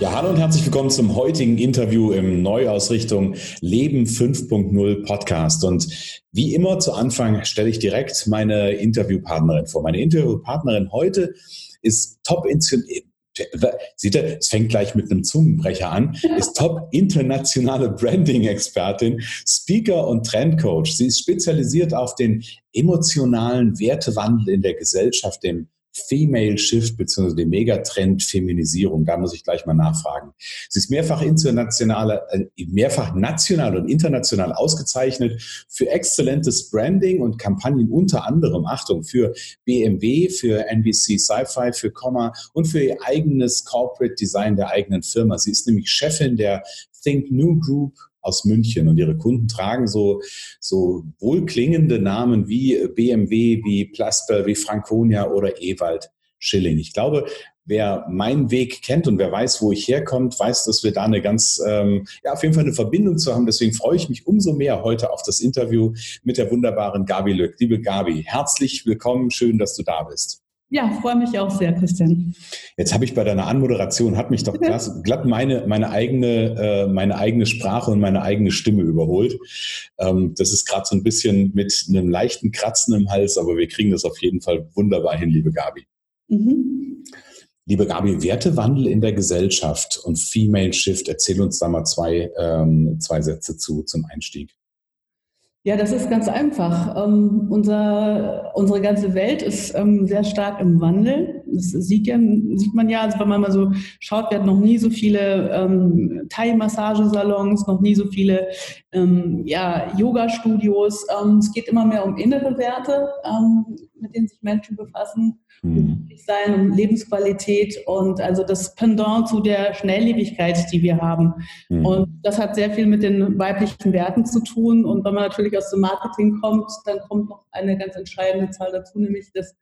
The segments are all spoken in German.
Ja, hallo und herzlich willkommen zum heutigen Interview im Neuausrichtung Leben 5.0 Podcast. Und wie immer zu Anfang stelle ich direkt meine Interviewpartnerin vor. Meine Interviewpartnerin heute ist top Sieht er, es fängt gleich mit einem Zungenbrecher an, ist top internationale Branding-Expertin, Speaker und Trendcoach. Sie ist spezialisiert auf den emotionalen Wertewandel in der Gesellschaft, dem Female Shift bzw. den Megatrend Feminisierung. Da muss ich gleich mal nachfragen. Sie ist mehrfach internationale, äh, mehrfach national und international ausgezeichnet für exzellentes Branding und Kampagnen unter anderem, Achtung, für BMW, für NBC Sci-Fi, für Comma und für ihr eigenes Corporate Design der eigenen Firma. Sie ist nämlich Chefin der Think New Group aus München und ihre Kunden tragen so, so wohlklingende Namen wie BMW, wie Plaster, wie Franconia oder Ewald Schilling. Ich glaube, wer meinen Weg kennt und wer weiß, wo ich herkomme, weiß, dass wir da eine ganz, ähm, ja, auf jeden Fall eine Verbindung zu haben. Deswegen freue ich mich umso mehr heute auf das Interview mit der wunderbaren Gabi Lück. Liebe Gabi, herzlich willkommen. Schön, dass du da bist. Ja, freue mich auch sehr, Christian. Jetzt habe ich bei deiner Anmoderation, hat mich doch glatt, meine, meine, eigene, äh, meine eigene Sprache und meine eigene Stimme überholt. Ähm, das ist gerade so ein bisschen mit einem leichten Kratzen im Hals, aber wir kriegen das auf jeden Fall wunderbar hin, liebe Gabi. Mhm. Liebe Gabi, Wertewandel in der Gesellschaft und Female Shift, erzähl uns da mal zwei, ähm, zwei Sätze zu zum Einstieg. Ja, das ist ganz einfach. Ähm, unser, unsere ganze Welt ist ähm, sehr stark im Wandel. Das sieht, ja, sieht man ja, also wenn man mal so schaut, wir hatten noch nie so viele ähm, Thai-Massagesalons, noch nie so viele ähm, ja, Yoga-Studios. Ähm, es geht immer mehr um innere Werte, ähm, mit denen sich Menschen befassen mhm. sein und Lebensqualität und also das Pendant zu der Schnelllebigkeit, die wir haben. Mhm. Und das hat sehr viel mit den weiblichen Werten zu tun. Und wenn man natürlich aus dem Marketing kommt, dann kommt noch eine ganz entscheidende Zahl dazu, nämlich dass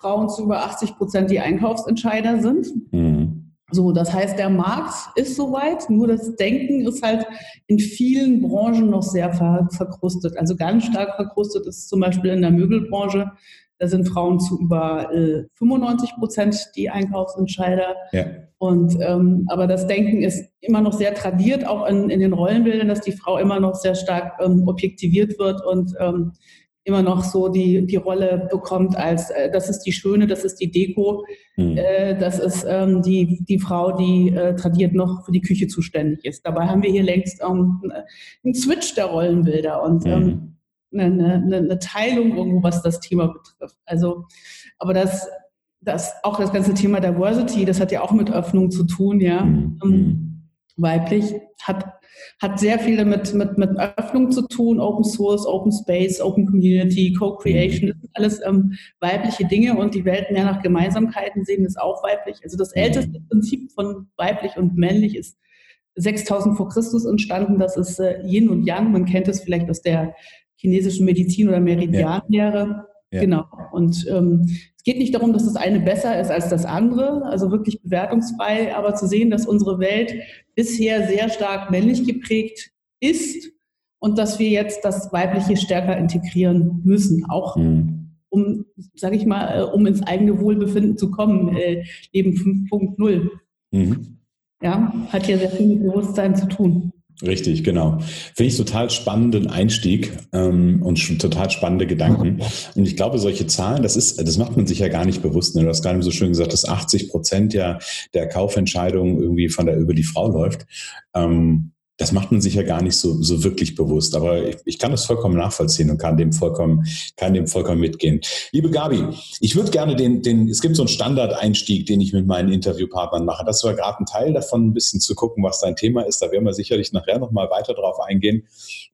Frauen zu über 80 Prozent die Einkaufsentscheider sind. Mhm. So, das heißt, der Markt ist soweit, nur das Denken ist halt in vielen Branchen noch sehr ver verkrustet. Also ganz stark verkrustet ist zum Beispiel in der Möbelbranche. Da sind Frauen zu über äh, 95 Prozent die Einkaufsentscheider. Ja. Und ähm, aber das Denken ist immer noch sehr tradiert, auch in, in den Rollenbildern, dass die Frau immer noch sehr stark ähm, objektiviert wird und ähm, immer noch so die, die Rolle bekommt als äh, das ist die Schöne, das ist die Deko, mhm. äh, das ist ähm, die, die Frau, die äh, tradiert noch für die Küche zuständig ist. Dabei haben wir hier längst ähm, einen Switch der Rollenbilder und mhm. ähm, eine, eine, eine Teilung irgendwo, was das Thema betrifft. Also, aber das, das auch das ganze Thema Diversity, das hat ja auch mit Öffnung zu tun, ja. Mhm. Ähm, weiblich hat hat sehr viel damit mit, mit Öffnung zu tun, Open Source, Open Space, Open Community, Co-Creation, das sind alles ähm, weibliche Dinge und die Welten ja nach Gemeinsamkeiten sehen ist auch weiblich. Also das mhm. älteste Prinzip von weiblich und männlich ist 6000 vor Christus entstanden. Das ist äh, Yin und Yang. Man kennt es vielleicht aus der chinesischen Medizin oder Meridianlehre. Ja. Genau. Und ähm, es geht nicht darum, dass das eine besser ist als das andere, also wirklich bewertungsfrei, aber zu sehen, dass unsere Welt bisher sehr stark männlich geprägt ist und dass wir jetzt das Weibliche stärker integrieren müssen, auch mhm. um, sage ich mal, äh, um ins eigene Wohlbefinden zu kommen, äh, Leben 5.0. Mhm. Ja, hat ja sehr viel mit Bewusstsein zu tun. Richtig, genau. Finde ich total spannenden Einstieg ähm, und total spannende Gedanken. Und ich glaube, solche Zahlen, das ist, das macht man sich ja gar nicht bewusst. Ne? Du hast gerade so schön gesagt, dass 80 Prozent ja der Kaufentscheidung irgendwie von der über die Frau läuft. Ähm, das macht man sich ja gar nicht so, so wirklich bewusst. Aber ich, ich kann das vollkommen nachvollziehen und kann dem vollkommen, kann dem vollkommen mitgehen. Liebe Gabi, ich würde gerne den, den, es gibt so einen Standardeinstieg, den ich mit meinen Interviewpartnern mache. Das war gerade ein Teil davon, ein bisschen zu gucken, was dein Thema ist. Da werden wir sicherlich nachher nochmal weiter drauf eingehen.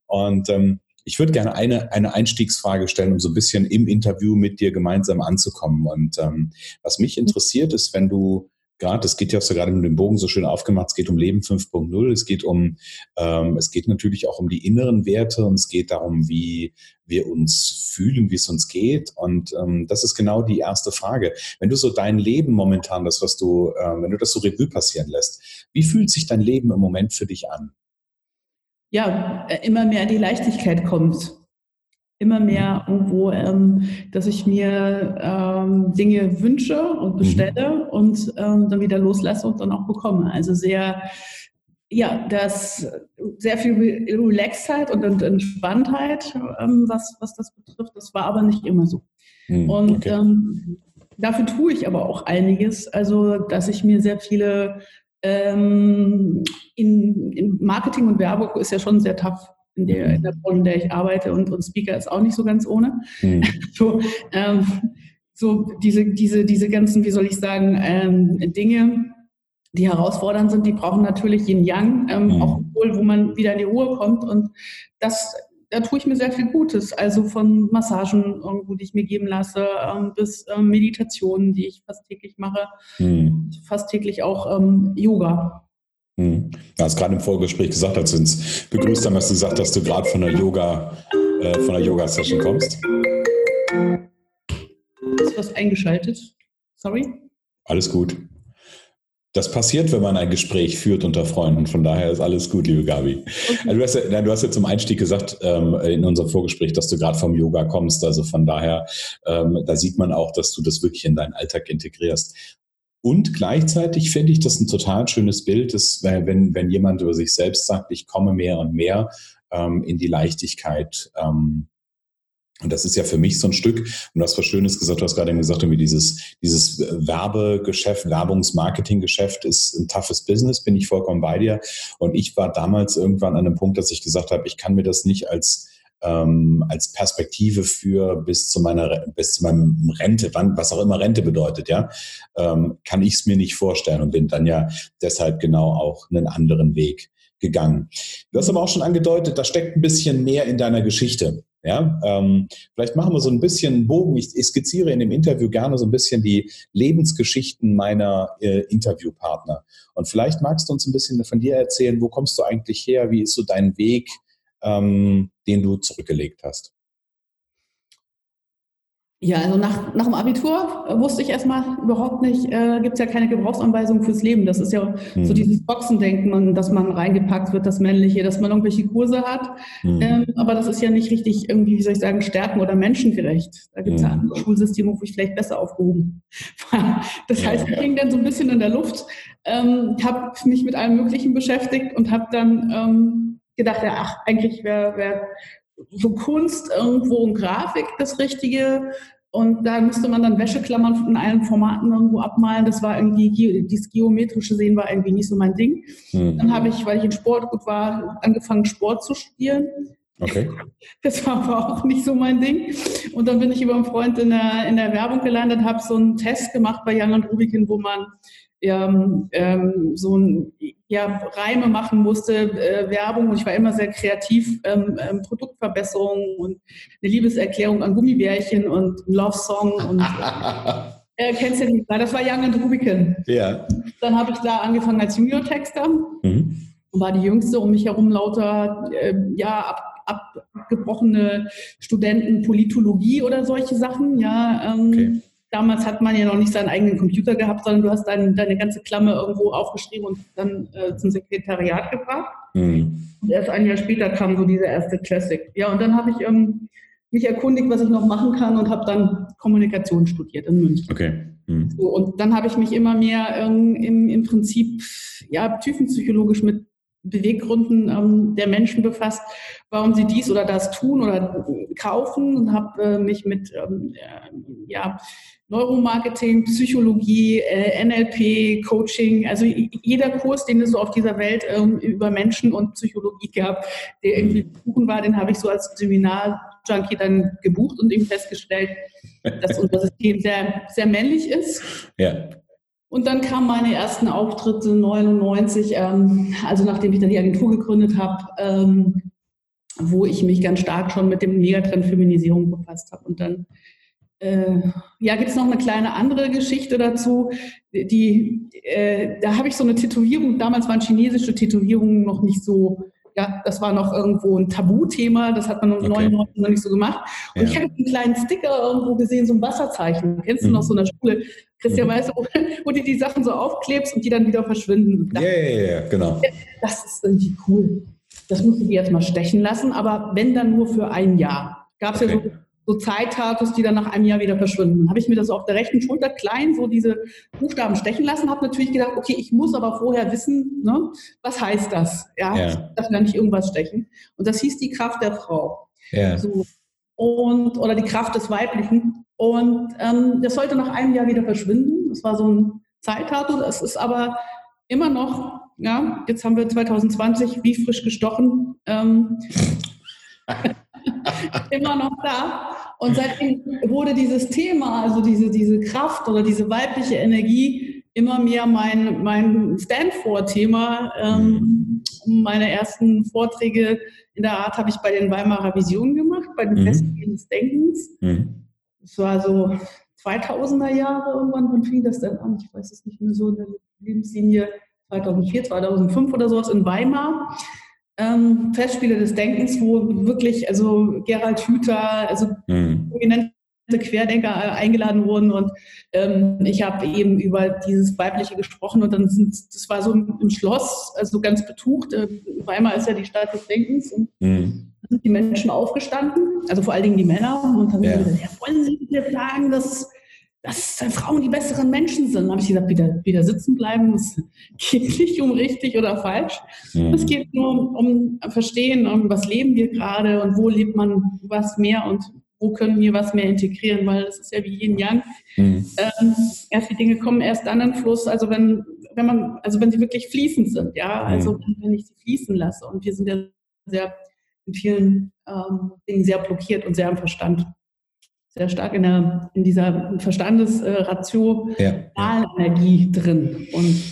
Und ähm, ich würde gerne eine, eine Einstiegsfrage stellen, um so ein bisschen im Interview mit dir gemeinsam anzukommen. Und ähm, was mich interessiert, ist, wenn du gerade, es geht ja, hast du gerade mit dem Bogen so schön aufgemacht, es geht um Leben 5.0, es geht um, ähm, es geht natürlich auch um die inneren Werte und es geht darum, wie wir uns fühlen, wie es uns geht. Und ähm, das ist genau die erste Frage. Wenn du so dein Leben momentan, das, was du, äh, wenn du das so Revue passieren lässt, wie fühlt sich dein Leben im Moment für dich an? Ja, äh, immer mehr die Leichtigkeit kommt immer mehr irgendwo, ähm, dass ich mir ähm, Dinge wünsche und mhm. bestelle und ähm, dann wieder loslasse und dann auch bekomme. Also sehr, ja, das sehr viel Relaxheit und, Entspanntheit, ähm, was, was das betrifft. Das war aber nicht immer so. Mhm. Und okay. Ähm, dafür tue ich aber auch einiges. Also, dass ich mir sehr viele ähm, in, in Marketing und Werbung ist ja schon sehr tough in der, in der Branche, in der ich arbeite und, und Speaker ist auch nicht so ganz ohne. Mhm. So, ähm, so diese, diese, diese ganzen, wie soll ich sagen, ähm, Dinge, die herausfordernd sind, die brauchen natürlich Yin Yang, ähm, mhm. auch wohl, wo man wieder in die Ruhe kommt. Und das, da tue ich mir sehr viel Gutes. Also von Massagen irgendwo, die ich mir geben lasse, ähm, bis ähm, Meditationen, die ich fast täglich mache, mhm. fast täglich auch ähm, Yoga. Hm. Du hast gerade im Vorgespräch gesagt, als wir uns begrüßt haben, hast du gesagt, dass du gerade von der Yoga, äh, von der Yoga-Session kommst. Ist was eingeschaltet? Sorry? Alles gut. Das passiert, wenn man ein Gespräch führt unter Freunden. Von daher ist alles gut, liebe Gabi. Okay. Also du, hast ja, du hast ja zum Einstieg gesagt ähm, in unserem Vorgespräch, dass du gerade vom Yoga kommst. Also von daher, ähm, da sieht man auch, dass du das wirklich in deinen Alltag integrierst. Und gleichzeitig finde ich das ein total schönes Bild, dass, wenn, wenn jemand über sich selbst sagt, ich komme mehr und mehr ähm, in die Leichtigkeit. Ähm, und das ist ja für mich so ein Stück, und du hast was Schönes gesagt, du hast gerade eben gesagt, irgendwie dieses, dieses Werbegeschäft, Werbungsmarketinggeschäft ist ein toughes Business, bin ich vollkommen bei dir. Und ich war damals irgendwann an einem Punkt, dass ich gesagt habe, ich kann mir das nicht als ähm, als Perspektive für bis zu meiner bis zu meinem Rente, wann, was auch immer Rente bedeutet, ja, ähm, kann ich es mir nicht vorstellen und bin dann ja deshalb genau auch einen anderen Weg gegangen. Du hast aber auch schon angedeutet, da steckt ein bisschen mehr in deiner Geschichte. Ja, ähm, vielleicht machen wir so ein bisschen einen Bogen. Ich, ich, skizziere in dem Interview gerne so ein bisschen die Lebensgeschichten meiner äh, Interviewpartner. Und vielleicht magst du uns ein bisschen von dir erzählen, wo kommst du eigentlich her? Wie ist so dein Weg? ähm, den du zurückgelegt hast? Ja, also nach, nach dem Abitur wusste ich erstmal überhaupt nicht, äh, gibt es ja keine Gebrauchsanweisung fürs Leben. Das ist ja hm. so dieses Boxendenken, dass man reingepackt wird, das Männliche, dass man irgendwelche Kurse hat. Hm. Ähm, aber das ist ja nicht richtig irgendwie, wie soll ich sagen, stärken- oder menschengerecht. Da gibt es hm. ja andere Schulsysteme, wo ich vielleicht besser aufgehoben war. Das ja, heißt, ich hing dann so ein bisschen in der Luft, ähm, habe mich mit allem Möglichen beschäftigt und habe dann ähm, gedacht, ja, ach, eigentlich wäre wär so Kunst irgendwo und Grafik das Richtige. Und da müsste man dann Wäscheklammern in allen Formaten irgendwo abmalen. Das war irgendwie, dieses geometrische Sehen war irgendwie nicht so mein Ding. Mhm. Dann habe ich, weil ich in Sport gut war, angefangen, Sport zu studieren. Okay. Das war aber auch nicht so mein Ding. Und dann bin ich über einen Freund in der, in der Werbung gelandet, habe so einen Test gemacht bei Young und Rubikin, wo man ähm, ähm, so ein, ja, Reime machen musste, äh, Werbung und ich war immer sehr kreativ, ähm, ähm Produktverbesserungen und eine Liebeserklärung an Gummibärchen und ein Love-Song und äh, kennst du nicht, das war Young and Rubicon. Ja. Dann habe ich da angefangen als Junior-Texter, mhm. war die Jüngste, um mich herum lauter, äh, ja, ab, abgebrochene Studenten Politologie oder solche Sachen, ja, ähm, okay damals hat man ja noch nicht seinen eigenen Computer gehabt, sondern du hast dein, deine ganze Klammer irgendwo aufgeschrieben und dann äh, zum Sekretariat gebracht. Mhm. Und erst ein Jahr später kam so dieser erste Classic. Ja, und dann habe ich ähm, mich erkundigt, was ich noch machen kann und habe dann Kommunikation studiert in München. Okay. Mhm. So, und dann habe ich mich immer mehr ähm, im, im Prinzip ja, tiefenpsychologisch mit Beweggründen ähm, der Menschen befasst, warum sie dies oder das tun oder kaufen und habe äh, mich mit ähm, äh, ja, Neuromarketing, Psychologie, äh, NLP, Coaching, also jeder Kurs, den es so auf dieser Welt ähm, über Menschen und Psychologie gab, der irgendwie mhm. buchen war, den habe ich so als Seminar-Junkie dann gebucht und eben festgestellt, dass unser System sehr, sehr männlich ist. Ja. Und dann kamen meine ersten Auftritte 99, ähm, also nachdem ich dann die Agentur gegründet habe, ähm, wo ich mich ganz stark schon mit dem Megatrend Feminisierung befasst habe. Und dann äh, ja, gibt es noch eine kleine andere Geschichte dazu. Die, äh, da habe ich so eine Tätowierung, damals waren chinesische Tätowierungen noch nicht so, ja, das war noch irgendwo ein Tabuthema, das hat man um okay. 99 noch nicht so gemacht. Und ja. ich habe einen kleinen Sticker irgendwo gesehen, so ein Wasserzeichen. Kennst du mhm. noch so in der Schule? Christian, mhm. weißt du, wo, du die Sachen so aufklebst und die dann wieder verschwinden. Ja, ja, ja, genau. Das ist irgendwie cool. Das musst du dir erstmal stechen lassen, aber wenn dann nur für ein Jahr. Gab es okay. ja so so Zeittatus, die dann nach einem Jahr wieder verschwinden. Dann habe ich mir das auf der rechten Schulter klein so diese Buchstaben stechen lassen, habe natürlich gedacht, okay, ich muss aber vorher wissen, ne, was heißt das? Ja, ja. ich darf gar nicht irgendwas stechen. Und das hieß die Kraft der Frau. Ja. So. Und, oder die Kraft des Weiblichen. Und ähm, das sollte nach einem Jahr wieder verschwinden. Das war so ein Zeittatus. Es ist aber immer noch, ja, jetzt haben wir 2020 wie frisch gestochen. Ähm, immer noch da. Und seitdem wurde dieses Thema, also diese, diese Kraft oder diese weibliche Energie, immer mehr mein, mein Stanford-Thema. Ähm, meine ersten Vorträge in der Art habe ich bei den Weimarer Visionen gemacht, bei den mhm. Festivalen des Denkens. Mhm. Das war so 2000er Jahre irgendwann. Wann fing das denn an? Ich weiß es nicht mehr so in der Lebenslinie. 2004, 2005 oder sowas in Weimar ähm, Festspiele des Denkens, wo wirklich also Gerald Hüther, also mhm. prominente Querdenker äh, eingeladen wurden und ähm, ich habe eben über dieses Weibliche gesprochen und dann sind, das war so im Schloss, also ganz betucht. Äh, Weimar ist ja die Stadt des Denkens und mhm. sind die Menschen aufgestanden, also vor allen Dingen die Männer und haben ja. gesagt, ja, wollen Sie mir sagen, dass dass Frauen die besseren Menschen sind. Dann habe ich gesagt, wieder, wieder sitzen bleiben. Es geht nicht um richtig oder falsch. Mhm. Es geht nur um, um Verstehen, um was leben wir gerade und wo lebt man was mehr und wo können wir was mehr integrieren, weil das ist ja wie Yin Yang. Mhm. Ähm, erst die Dinge kommen erst dann in Fluss, also wenn, wenn man, also wenn sie wirklich fließend sind, ja, also mhm. wenn ich sie fließen lasse. Und wir sind ja sehr in vielen ähm, Dingen sehr blockiert und sehr am Verstand sehr stark in, der, in dieser Verstandesratio ja. Energie drin. Und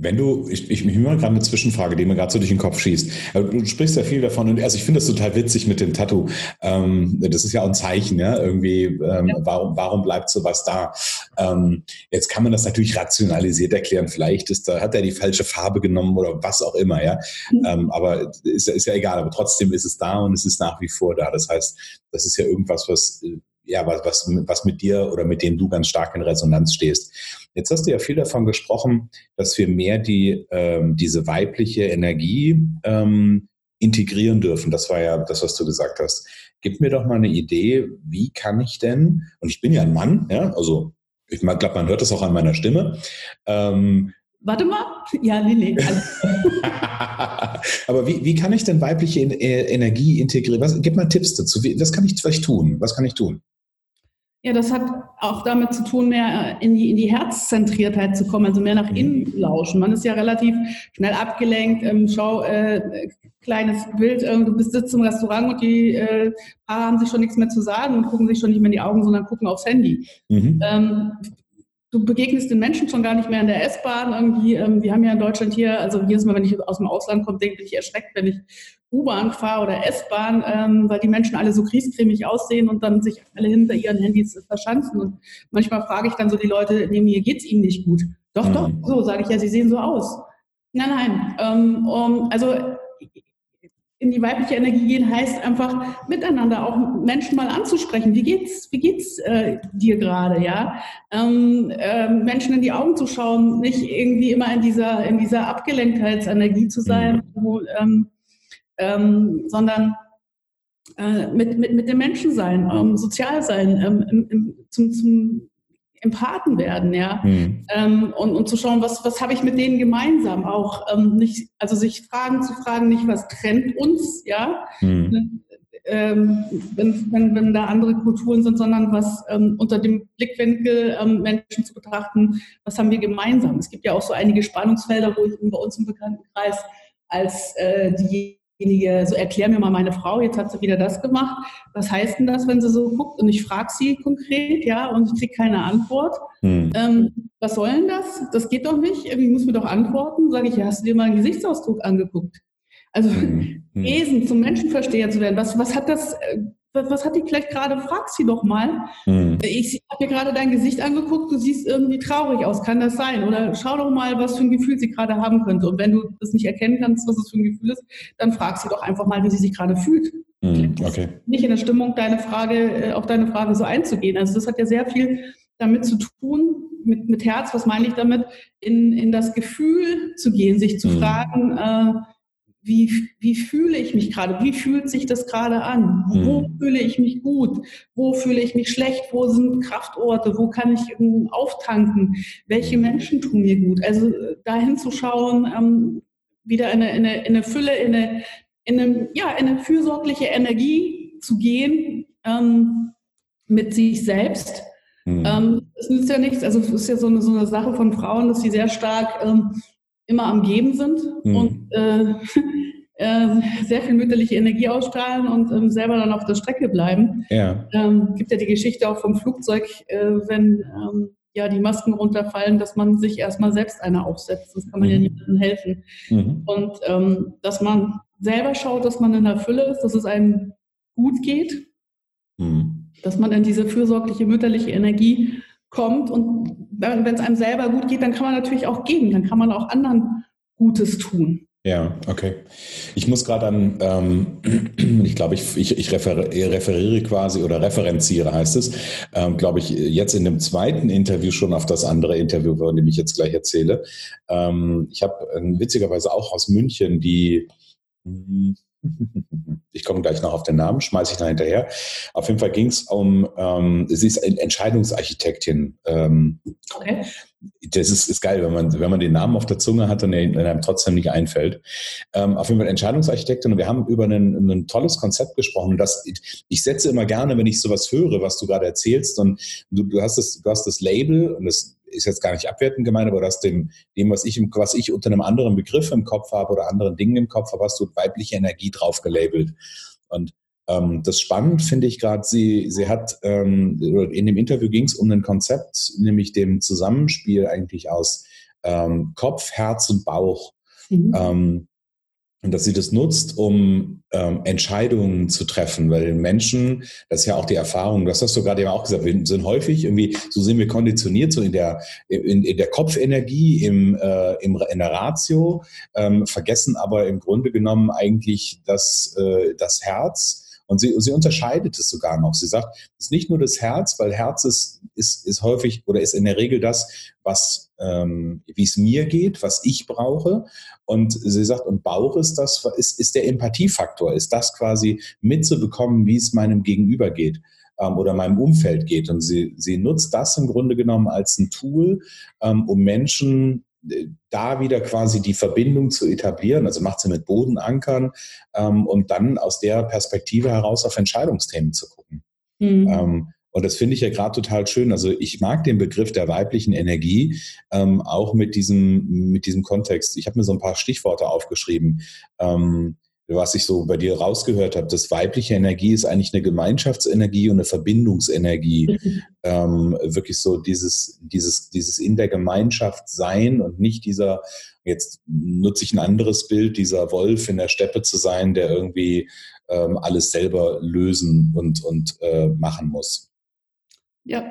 wenn du, ich, ich, ich mache gerade eine Zwischenfrage, die mir gerade so durch den Kopf schießt. Du sprichst ja viel davon und also ich finde das total witzig mit dem Tattoo. Ähm, das ist ja auch ein Zeichen, ja, irgendwie, ähm, ja. warum, warum bleibt sowas da? Ähm, jetzt kann man das natürlich rationalisiert erklären. Vielleicht ist da, hat er die falsche Farbe genommen oder was auch immer, ja. Mhm. Ähm, aber ist, ist ja egal, aber trotzdem ist es da und es ist nach wie vor da. Das heißt, das ist ja irgendwas, was äh, ja, was, was, was mit dir oder mit dem du ganz stark in Resonanz stehst. Jetzt hast du ja viel davon gesprochen, dass wir mehr die, ähm, diese weibliche Energie ähm, integrieren dürfen. Das war ja das, was du gesagt hast. Gib mir doch mal eine Idee, wie kann ich denn, und ich bin ja ein Mann, ja, also ich glaube, man hört das auch an meiner Stimme. Ähm, Warte mal. Ja, nee, nee. Aber wie, wie kann ich denn weibliche Energie integrieren? Was, gib mal Tipps dazu. Wie, was kann ich vielleicht tun? Was kann ich tun? Ja, das hat auch damit zu tun, mehr in die, in die Herzzentriertheit zu kommen, also mehr nach innen mhm. lauschen. Man ist ja relativ schnell abgelenkt. Ähm, schau, äh, kleines Bild, äh, du bist sitzt im Restaurant und die äh, Paare haben sich schon nichts mehr zu sagen und gucken sich schon nicht mehr in die Augen, sondern gucken aufs Handy. Mhm. Ähm, du begegnest den Menschen schon gar nicht mehr in der S-Bahn irgendwie. Ähm, wir haben ja in Deutschland hier, also jedes Mal, wenn ich aus dem Ausland komme, denke ich erschreckt, wenn ich U-Bahn fahre oder S-Bahn, ähm, weil die Menschen alle so kriescremig aussehen und dann sich alle hinter ihren Handys verschanzen. Und manchmal frage ich dann so die Leute, neben mir geht's ihnen nicht gut. Doch, mhm. doch, so sage ich ja, sie sehen so aus. Nein, nein. Ähm, um, also in die weibliche Energie gehen heißt einfach miteinander auch Menschen mal anzusprechen. Wie geht's, wie geht's äh, dir gerade, ja? Ähm, äh, Menschen in die Augen zu schauen, nicht irgendwie immer in dieser in dieser Abgelenktheitsenergie zu sein, mhm. wo, ähm, ähm, sondern äh, mit, mit, mit den Menschen sein, ähm, sozial sein, ähm, im, im, zum, zum Empathen werden, ja, mhm. ähm, und, und zu schauen, was, was habe ich mit denen gemeinsam auch, ähm, nicht, also sich Fragen zu fragen, nicht was trennt uns, ja, mhm. ähm, wenn, wenn, wenn da andere Kulturen sind, sondern was ähm, unter dem Blickwinkel ähm, Menschen zu betrachten, was haben wir gemeinsam. Es gibt ja auch so einige Spannungsfelder, wo ich bei uns im Bekanntenkreis als äh, die diejenige, so erklär mir mal meine Frau, jetzt hat sie wieder das gemacht. Was heißt denn das, wenn sie so guckt? Und ich frage sie konkret, ja, und ich kriege keine Antwort. Hm. Ähm, was soll denn das? Das geht doch nicht. Irgendwie muss mir doch antworten. Sage ich, ja, hast du dir mal einen Gesichtsausdruck angeguckt? Also hm. hm. Wesen zum Menschenversteher zu werden, was, was hat das, äh, was hat die vielleicht gerade? Frag sie doch mal. Mhm. Ich habe mir gerade dein Gesicht angeguckt, du siehst irgendwie traurig aus. Kann das sein? Oder schau doch mal, was für ein Gefühl sie gerade haben könnte. Und wenn du das nicht erkennen kannst, was es für ein Gefühl ist, dann frag sie doch einfach mal, wie sie sich gerade fühlt. Mhm. Okay. Nicht in der Stimmung, deine Frage, äh, auf deine Frage so einzugehen. Also das hat ja sehr viel damit zu tun, mit, mit Herz, was meine ich damit, in, in das Gefühl zu gehen, sich zu mhm. fragen, äh, wie, wie fühle ich mich gerade? Wie fühlt sich das gerade an? Wo mhm. fühle ich mich gut? Wo fühle ich mich schlecht? Wo sind Kraftorte? Wo kann ich auftanken? Welche mhm. Menschen tun mir gut? Also äh, dahin zu schauen, ähm, wieder in eine, in, eine, in eine Fülle, in eine, in eine, ja, in eine fürsorgliche Energie zu gehen ähm, mit sich selbst. Mhm. Ähm, es nützt ja nichts, also es ist ja so eine, so eine Sache von Frauen, dass sie sehr stark ähm, immer am Geben sind mhm. und äh, äh, sehr viel mütterliche Energie ausstrahlen und ähm, selber dann auf der Strecke bleiben. Ja. Ähm, gibt ja die Geschichte auch vom Flugzeug, äh, wenn ähm, ja die Masken runterfallen, dass man sich erstmal selbst eine aufsetzt. Das kann man mhm. ja niemandem helfen. Mhm. Und ähm, dass man selber schaut, dass man in der Fülle ist, dass es einem gut geht, mhm. dass man in diese fürsorgliche mütterliche Energie kommt und wenn es einem selber gut geht, dann kann man natürlich auch geben, dann kann man auch anderen Gutes tun. Ja, okay. Ich muss gerade an, ähm, ich glaube, ich, ich, ich referiere quasi oder referenziere, heißt es, ähm, glaube ich, jetzt in dem zweiten Interview schon auf das andere Interview, von dem ich jetzt gleich erzähle. Ähm, ich habe äh, witzigerweise auch aus München die, ich komme gleich noch auf den Namen, schmeiße ich da hinterher. Auf jeden Fall ging es um, ähm, sie ist Entscheidungsarchitektin. Ähm, okay. Das ist, ist geil, wenn man, wenn man den Namen auf der Zunge hat und er einem trotzdem nicht einfällt. Ähm, auf jeden Fall Entscheidungsarchitektin und wir haben über ein, ein tolles Konzept gesprochen. Das, ich setze immer gerne, wenn ich sowas höre, was du gerade erzählst und du, du, hast das, du hast das Label und das ist jetzt gar nicht abwertend gemeint, aber das dem, dem was, ich, was ich unter einem anderen Begriff im Kopf habe oder anderen Dingen im Kopf habe, hast du weibliche Energie drauf gelabelt. Und ähm, das spannend finde ich gerade, sie, sie hat, ähm, in dem Interview ging es um ein Konzept, nämlich dem Zusammenspiel eigentlich aus ähm, Kopf, Herz und Bauch. Mhm. Ähm, und dass sie das nutzt, um ähm, Entscheidungen zu treffen, weil Menschen, das ist ja auch die Erfahrung, das hast du gerade eben auch gesagt, wir sind häufig irgendwie, so sind wir konditioniert, so in der, in, in der Kopfenergie, im, äh, im, in der Ratio, ähm, vergessen aber im Grunde genommen eigentlich das, äh, das Herz, und sie, sie unterscheidet es sogar noch. Sie sagt, es ist nicht nur das Herz, weil Herz ist, ist, ist häufig oder ist in der Regel das, was, ähm, wie es mir geht, was ich brauche. Und sie sagt, und Bauch ist das, ist, ist der Empathiefaktor, ist das quasi mitzubekommen, wie es meinem Gegenüber geht ähm, oder meinem Umfeld geht. Und sie, sie nutzt das im Grunde genommen als ein Tool, ähm, um Menschen da wieder quasi die Verbindung zu etablieren, also macht sie mit Bodenankern ähm, und dann aus der Perspektive heraus auf Entscheidungsthemen zu gucken. Mhm. Ähm, und das finde ich ja gerade total schön. Also ich mag den Begriff der weiblichen Energie ähm, auch mit diesem, mit diesem Kontext. Ich habe mir so ein paar Stichworte aufgeschrieben. Ähm, was ich so bei dir rausgehört habe, dass weibliche Energie ist eigentlich eine Gemeinschaftsenergie und eine Verbindungsenergie. Mhm. Ähm, wirklich so dieses, dieses, dieses in der Gemeinschaft sein und nicht dieser, jetzt nutze ich ein anderes Bild, dieser Wolf in der Steppe zu sein, der irgendwie ähm, alles selber lösen und, und äh, machen muss. Ja,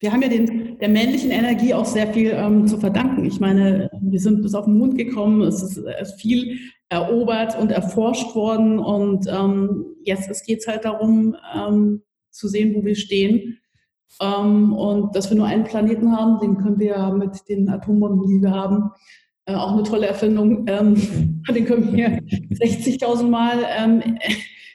wir haben ja den, der männlichen Energie auch sehr viel ähm, zu verdanken. Ich meine, wir sind bis auf den Mond gekommen, es ist, es ist viel erobert und erforscht worden und ähm, jetzt geht es halt darum, ähm, zu sehen, wo wir stehen. Ähm, und dass wir nur einen Planeten haben, den können wir ja mit den Atombomben, die wir haben, äh, auch eine tolle Erfindung, ähm, den können wir 60.000 Mal ähm,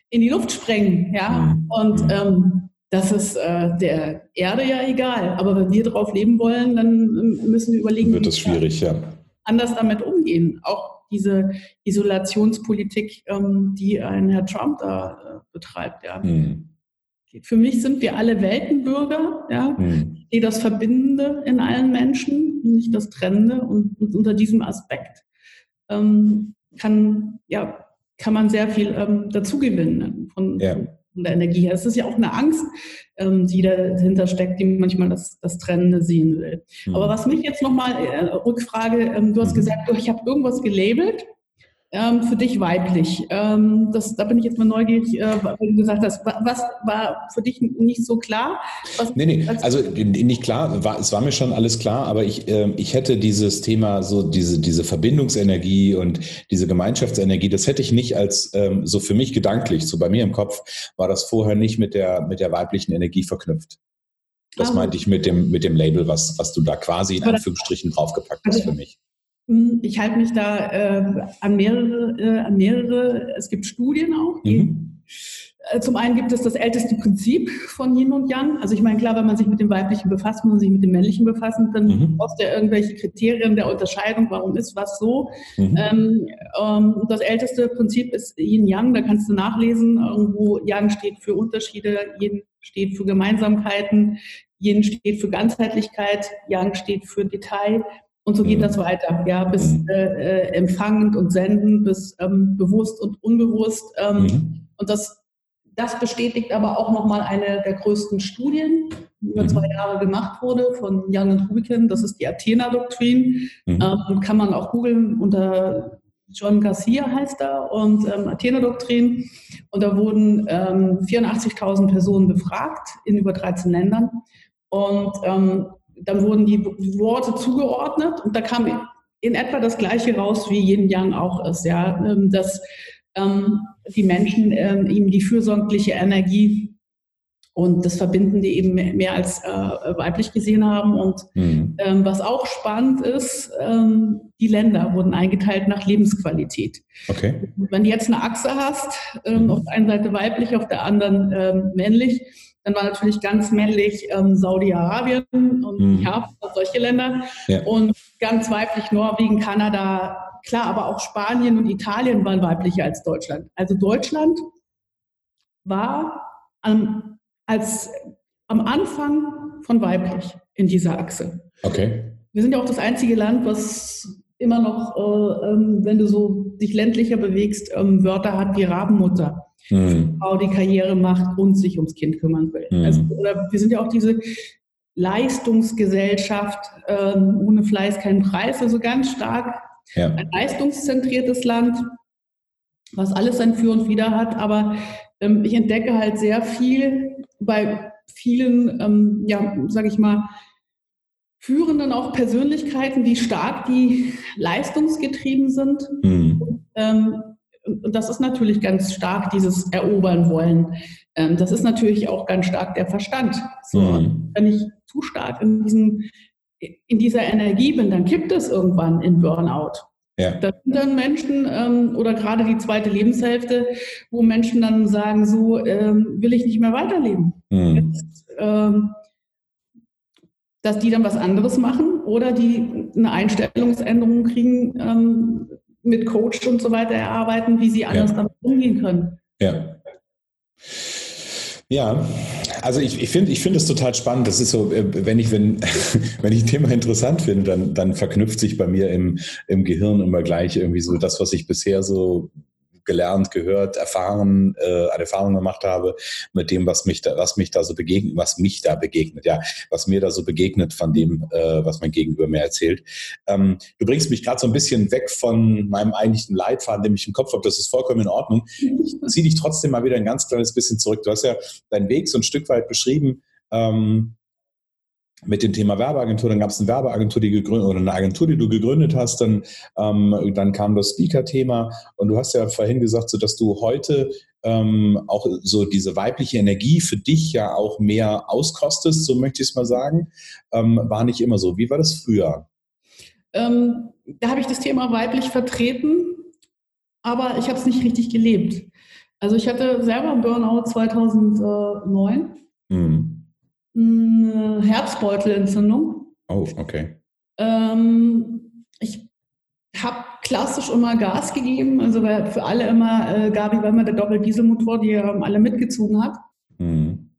in die Luft sprengen. Ja? Und ähm, das ist äh, der Erde ja egal. Aber wenn wir drauf leben wollen, dann müssen wir überlegen, wird das schwierig, ja. anders damit umgehen. Auch diese Isolationspolitik, ähm, die ein Herr Trump da äh, betreibt. Ja. Hm. Für mich sind wir alle Weltenbürger, ja, hm. die das Verbindende in allen Menschen, nicht das Trennende. Und, und unter diesem Aspekt ähm, kann, ja, kann man sehr viel ähm, dazugewinnen von, ja von der Energie her. Es ist ja auch eine Angst, ähm, die dahinter steckt, die manchmal das, das Trennende sehen will. Mhm. Aber was mich jetzt nochmal, äh, Rückfrage, ähm, du hast mhm. gesagt, ich habe irgendwas gelabelt. Ähm, für dich weiblich? Ähm, das, da bin ich jetzt mal neugierig, äh, weil du gesagt hast, was war für dich nicht so klar? Was, nee, nee, also nicht klar, war, es war mir schon alles klar, aber ich, äh, ich hätte dieses Thema, so diese, diese Verbindungsenergie und diese Gemeinschaftsenergie, das hätte ich nicht als ähm, so für mich gedanklich, so bei mir im Kopf, war das vorher nicht mit der, mit der weiblichen Energie verknüpft. Das ah. meinte ich mit dem, mit dem Label, was, was du da quasi in Anführungsstrichen draufgepackt hast für mich. Hm, ich halte mich da äh, an, mehrere, äh, an mehrere, es gibt Studien auch. Mhm. Äh, zum einen gibt es das älteste Prinzip von Yin und Yang. Also ich meine, klar, wenn man sich mit dem Weiblichen befasst, muss man sich mit dem Männlichen befassen, dann mhm. brauchst du ja irgendwelche Kriterien der Unterscheidung, warum ist was so. Mhm. Ähm, ähm, das älteste Prinzip ist Yin-Yang, da kannst du nachlesen, irgendwo Yang steht für Unterschiede, Yin steht für Gemeinsamkeiten, Yin steht für Ganzheitlichkeit, Yang steht für Detail. Und so geht mhm. das weiter, ja, bis mhm. äh, äh, empfangend und senden, bis ähm, bewusst und unbewusst. Ähm, mhm. Und das, das bestätigt aber auch nochmal eine der größten Studien, die über mhm. zwei Jahre gemacht wurde von Young und Rubicon. Das ist die Athena-Doktrin. Mhm. Ähm, kann man auch googeln unter John Garcia heißt er und ähm, Athena-Doktrin. Und da wurden ähm, 84.000 Personen befragt in über 13 Ländern. Und ähm, dann wurden die Worte zugeordnet und da kam in etwa das Gleiche raus, wie Yin Yang auch ist, ja, ähm, dass ähm, die Menschen ähm, eben die fürsorgliche Energie und das Verbindende eben mehr als äh, weiblich gesehen haben. Und mhm. ähm, was auch spannend ist, ähm, die Länder wurden eingeteilt nach Lebensqualität. Okay. Wenn du jetzt eine Achse hast, ähm, mhm. auf der einen Seite weiblich, auf der anderen ähm, männlich, dann war natürlich ganz männlich ähm, Saudi-Arabien und mhm. ja, solche Länder. Ja. Und ganz weiblich Norwegen, Kanada, klar, aber auch Spanien und Italien waren weiblicher als Deutschland. Also Deutschland war am, als, am Anfang von weiblich in dieser Achse. Okay. Wir sind ja auch das einzige Land, was immer noch, äh, ähm, wenn du so dich ländlicher bewegst, ähm, Wörter hat wie Rabenmutter mhm. Frau die Karriere macht und sich ums Kind kümmern will. Mhm. Also, oder wir sind ja auch diese Leistungsgesellschaft, ähm, ohne Fleiß kein Preis, also ganz stark ja. ein leistungszentriertes Land, was alles sein Für und Wider hat. Aber ähm, ich entdecke halt sehr viel bei vielen, ähm, ja, sage ich mal, führenden auch Persönlichkeiten, wie stark die leistungsgetrieben sind. Mhm. Ähm, und das ist natürlich ganz stark dieses Erobern wollen. Ähm, das ist natürlich auch ganz stark der Verstand. So, mhm. Wenn ich zu stark in, diesem, in dieser Energie bin, dann kippt es irgendwann in Burnout. Ja. Das sind dann Menschen ähm, oder gerade die zweite Lebenshälfte, wo Menschen dann sagen, so ähm, will ich nicht mehr weiterleben. Mhm. Jetzt, ähm, dass die dann was anderes machen oder die eine Einstellungsänderung kriegen, ähm, mit Coach und so weiter erarbeiten, wie sie anders ja. damit umgehen können. Ja. Ja, also ich, ich finde ich finde es total spannend. Das ist so, äh, wenn ich, wenn, wenn ich ein Thema interessant finde, dann, dann verknüpft sich bei mir im, im Gehirn immer gleich irgendwie so das, was ich bisher so gelernt, gehört, erfahren, äh, eine Erfahrung gemacht habe mit dem, was mich da, was mich da so begegnet, was mich da begegnet, ja, was mir da so begegnet von dem, äh, was mein Gegenüber mir erzählt. Ähm, du bringst mich gerade so ein bisschen weg von meinem eigentlichen Leitfaden, den ich im Kopf habe. Das ist vollkommen in Ordnung. Ich ziehe dich trotzdem mal wieder ein ganz kleines bisschen zurück. Du hast ja deinen Weg so ein Stück weit beschrieben. Ähm, mit dem Thema Werbeagentur, dann gab es eine Werbeagentur, die gegründet oder eine Agentur, die du gegründet hast, dann, ähm, dann kam das Speaker-Thema und du hast ja vorhin gesagt, so dass du heute ähm, auch so diese weibliche Energie für dich ja auch mehr auskostest, so möchte ich es mal sagen, ähm, war nicht immer so. Wie war das früher? Ähm, da habe ich das Thema weiblich vertreten, aber ich habe es nicht richtig gelebt. Also ich hatte selber einen Burnout 2009. Mhm eine Herzbeutelentzündung. Oh, okay. Ähm, ich habe klassisch immer Gas gegeben, also für alle immer, äh, Gabi war immer der Doppeldieselmotor, die ähm, alle mitgezogen hat. Mhm.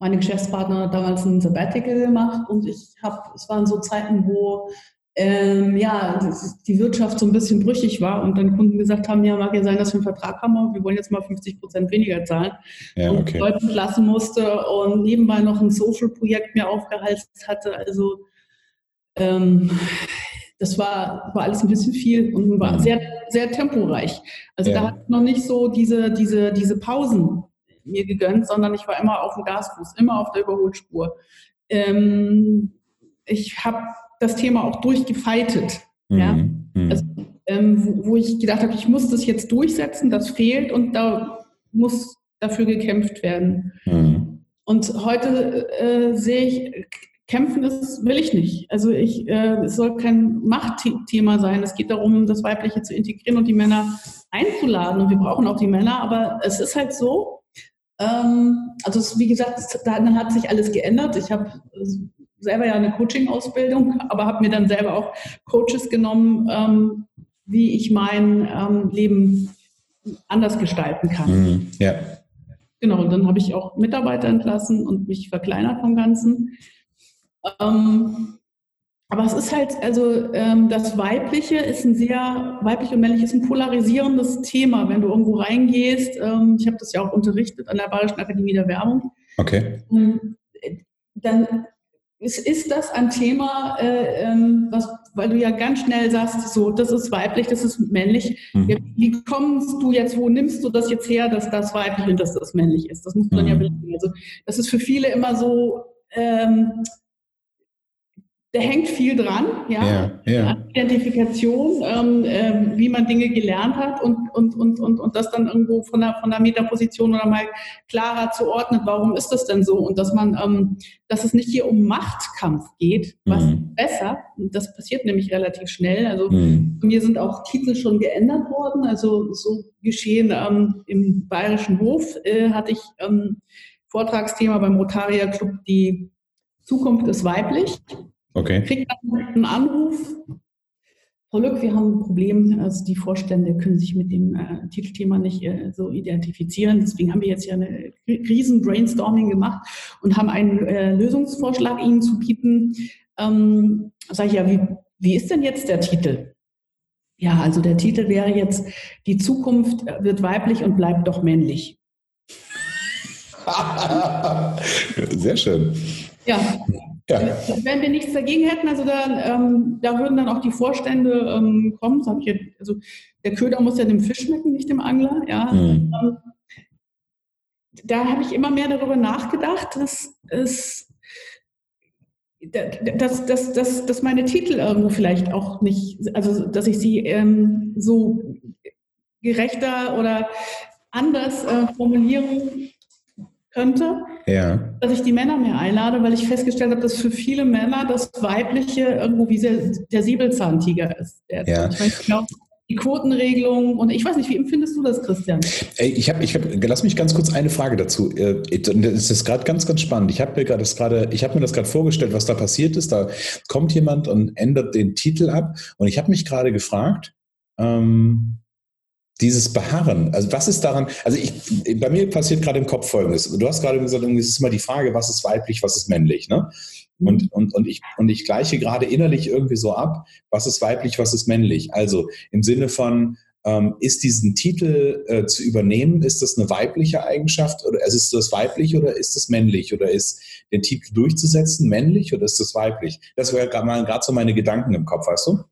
Meine Geschäftspartner hat damals ein Sabbatical gemacht und ich habe, es waren so Zeiten, wo ähm, ja, die Wirtschaft so ein bisschen brüchig war und dann Kunden gesagt haben, ja, mag ja sein, dass wir einen Vertrag haben, aber wir wollen jetzt mal 50 Prozent weniger zahlen. Ja, und okay. Leute lassen musste und nebenbei noch ein Social-Projekt mir aufgehalst hatte. Also ähm, das war, war alles ein bisschen viel und war mhm. sehr, sehr temporeich. Also ja. da hat noch nicht so diese, diese, diese Pausen mir gegönnt, sondern ich war immer auf dem Gasfuß, immer auf der Überholspur. Ähm, ich habe das Thema auch durchgefeitet. Mhm. Ja? Mhm. Also, ähm, wo, ich gedacht habe, ich muss das jetzt durchsetzen, das fehlt und da muss dafür gekämpft werden. Mhm. Und heute äh, sehe ich, kämpfen das will ich nicht. Also ich, äh, es soll kein Machtthema sein. Es geht darum, das Weibliche zu integrieren und die Männer einzuladen. Und wir brauchen auch die Männer, aber es ist halt so, ähm, also es, wie gesagt, dann hat sich alles geändert. Ich habe selber ja eine Coaching-Ausbildung, aber habe mir dann selber auch Coaches genommen, ähm, wie ich mein ähm, Leben anders gestalten kann. Mhm, ja. Genau, und dann habe ich auch Mitarbeiter entlassen und mich verkleinert vom Ganzen. Ähm, aber es ist halt, also ähm, das Weibliche ist ein sehr, weiblich und männlich ist ein polarisierendes Thema, wenn du irgendwo reingehst. Ähm, ich habe das ja auch unterrichtet an der Bayerischen Akademie der Werbung. Okay. Ähm, dann ist, ist das ein Thema, äh, ähm, was, weil du ja ganz schnell sagst, so, das ist weiblich, das ist männlich. Mhm. Wie kommst du jetzt, wo nimmst du das jetzt her, dass das weiblich und dass das männlich ist? Das musst du dann ja mhm. belegen. Also, das ist für viele immer so, ähm, da hängt viel dran, ja, ja, ja. Identifikation, ähm, äh, wie man Dinge gelernt hat und, und, und, und, und das dann irgendwo von der, von der Metaposition oder mal klarer zu ordnen, warum ist das denn so und dass man, ähm, dass es nicht hier um Machtkampf geht, was mhm. besser, das passiert nämlich relativ schnell, also mhm. mir sind auch Titel schon geändert worden, also so geschehen ähm, im Bayerischen Hof äh, hatte ich ähm, Vortragsthema beim Rotarier Club, die Zukunft ist weiblich. Okay. Kriegt dann einen Anruf. Frau Lück, wir haben ein Problem. Also die Vorstände können sich mit dem äh, Titelthema nicht äh, so identifizieren. Deswegen haben wir jetzt ja eine riesen Brainstorming gemacht und haben einen äh, Lösungsvorschlag Ihnen zu bieten. Ähm, sag ich ja, wie, wie ist denn jetzt der Titel? Ja, also der Titel wäre jetzt, die Zukunft wird weiblich und bleibt doch männlich. Sehr schön. Ja, ja. Wenn wir nichts dagegen hätten, also da, ähm, da würden dann auch die Vorstände ähm, kommen. Jetzt, also der Köder muss ja dem Fisch schmecken, nicht dem Angler. Ja. Mhm. Ähm, da habe ich immer mehr darüber nachgedacht, dass es dass, dass, dass, dass meine Titel irgendwo vielleicht auch nicht, also dass ich sie ähm, so gerechter oder anders äh, formulieren könnte, ja. dass ich die Männer mehr einlade, weil ich festgestellt habe, dass für viele Männer das Weibliche irgendwo wie der, der Säbelzahntiger ist. Der, ja. Ich weiß genau, die Quotenregelung und ich weiß nicht, wie empfindest du das, Christian? Ich habe, ich habe, lass mich ganz kurz eine Frage dazu. Äh, das ist gerade ganz, ganz spannend. Ich habe mir das gerade, ich habe mir das gerade vorgestellt, was da passiert ist. Da kommt jemand und ändert den Titel ab und ich habe mich gerade gefragt, ähm, dieses Beharren, also was ist daran, also ich, bei mir passiert gerade im Kopf Folgendes. Du hast gerade gesagt, es ist immer die Frage, was ist weiblich, was ist männlich, ne? Und, und, und, ich, und ich gleiche gerade innerlich irgendwie so ab, was ist weiblich, was ist männlich. Also im Sinne von, ähm, ist diesen Titel äh, zu übernehmen, ist das eine weibliche Eigenschaft oder also ist das weiblich oder ist das männlich oder ist den Titel durchzusetzen männlich oder ist das weiblich? Das wäre gerade so meine Gedanken im Kopf, weißt du?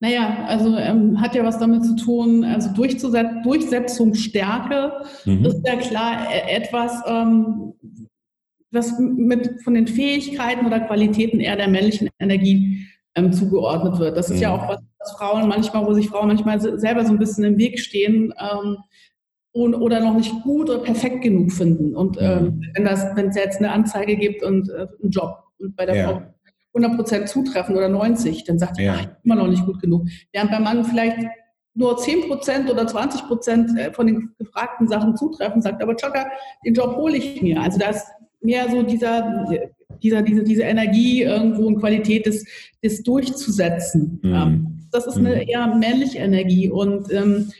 Naja, also ähm, hat ja was damit zu tun, also Durchsetzungsstärke mhm. ist ja klar äh, etwas, ähm, was mit von den Fähigkeiten oder Qualitäten eher der männlichen Energie ähm, zugeordnet wird. Das ist mhm. ja auch was, was Frauen manchmal, wo sich Frauen manchmal selber so ein bisschen im Weg stehen ähm, und, oder noch nicht gut oder perfekt genug finden. Und ähm, mhm. wenn das, wenn es jetzt eine Anzeige gibt und äh, einen Job und bei der ja. Frau 100 Prozent zutreffen oder 90, dann sagt ja. er, immer noch nicht gut genug. Während beim Mann vielleicht nur 10 Prozent oder 20 Prozent äh, von den gefragten Sachen zutreffen, sagt aber Chaka, den Job hole ich mir. Also da ist mehr so dieser, dieser, diese, diese Energie irgendwo und Qualität des, des Durchzusetzen. Mhm. Das ist eine mhm. eher männliche Energie und ähm,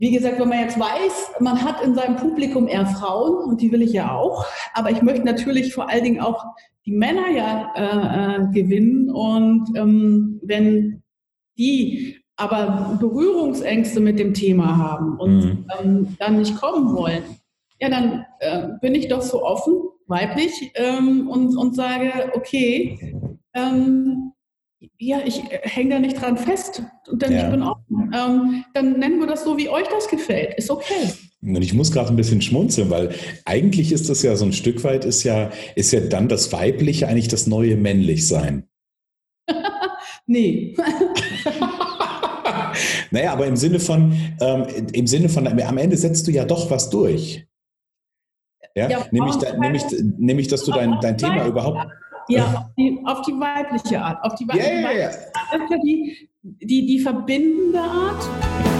wie gesagt, wenn man jetzt weiß, man hat in seinem Publikum eher Frauen und die will ich ja auch, aber ich möchte natürlich vor allen Dingen auch die Männer ja äh, äh, gewinnen und ähm, wenn die aber Berührungsängste mit dem Thema haben und mhm. ähm, dann nicht kommen wollen, ja, dann äh, bin ich doch so offen, weiblich, ähm, und, und sage, okay, ähm, Ja, ich äh, hänge da nicht dran fest. Denn ja. ich bin offen. Ähm, dann nennen wir das so, wie euch das gefällt. Ist okay. Und ich muss gerade ein bisschen schmunzeln, weil eigentlich ist das ja so ein Stück weit, ist ja, ist ja dann das Weibliche eigentlich das neue Männlichsein. nee. naja, aber im Sinne von, ähm, im Sinne von, am Ende setzt du ja doch was durch. Ja, ja nämlich, nämlich, nämlich, dass du dein, dein Thema überhaupt ja, auf die, auf die weibliche Art. Auf die weibliche yeah, Art. Das ist ja die, die, die verbindende Art.